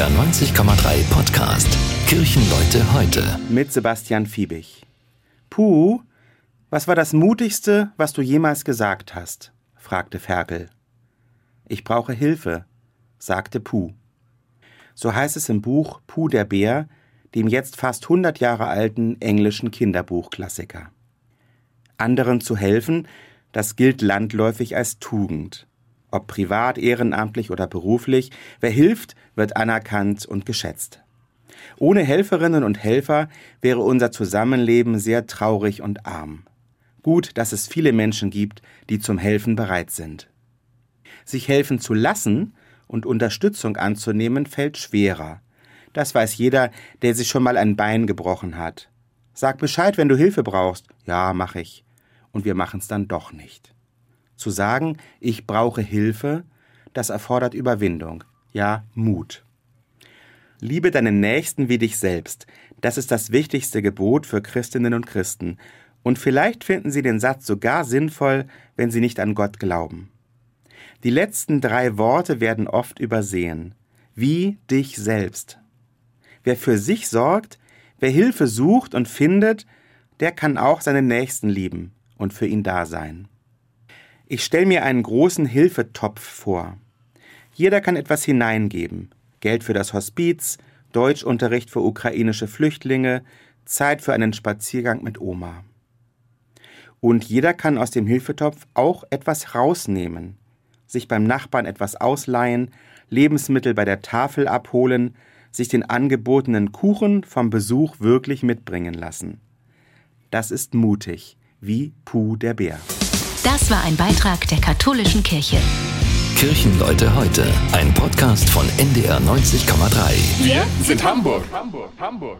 NDR 90,3 Podcast. Kirchenleute heute. Mit Sebastian Fiebig. Puh, was war das Mutigste, was du jemals gesagt hast? fragte Ferkel. Ich brauche Hilfe, sagte Puh. So heißt es im Buch Puh der Bär, dem jetzt fast 100 Jahre alten englischen Kinderbuchklassiker. Anderen zu helfen, das gilt landläufig als Tugend. Ob privat, ehrenamtlich oder beruflich, wer hilft, wird anerkannt und geschätzt. Ohne Helferinnen und Helfer wäre unser Zusammenleben sehr traurig und arm. Gut, dass es viele Menschen gibt, die zum Helfen bereit sind. Sich helfen zu lassen und Unterstützung anzunehmen, fällt schwerer. Das weiß jeder, der sich schon mal ein Bein gebrochen hat. Sag Bescheid, wenn du Hilfe brauchst. Ja, mach ich. Und wir machen's dann doch nicht. Zu sagen, ich brauche Hilfe, das erfordert Überwindung, ja Mut. Liebe deinen Nächsten wie dich selbst, das ist das wichtigste Gebot für Christinnen und Christen, und vielleicht finden Sie den Satz sogar sinnvoll, wenn Sie nicht an Gott glauben. Die letzten drei Worte werden oft übersehen. Wie dich selbst. Wer für sich sorgt, wer Hilfe sucht und findet, der kann auch seinen Nächsten lieben und für ihn da sein. Ich stelle mir einen großen Hilfetopf vor. Jeder kann etwas hineingeben. Geld für das Hospiz, Deutschunterricht für ukrainische Flüchtlinge, Zeit für einen Spaziergang mit Oma. Und jeder kann aus dem Hilfetopf auch etwas rausnehmen, sich beim Nachbarn etwas ausleihen, Lebensmittel bei der Tafel abholen, sich den angebotenen Kuchen vom Besuch wirklich mitbringen lassen. Das ist mutig, wie Puh der Bär. Das war ein Beitrag der katholischen Kirche. Kirchenleute heute, ein Podcast von NDR 90,3. Wir sind Hamburg. Hamburg, Hamburg.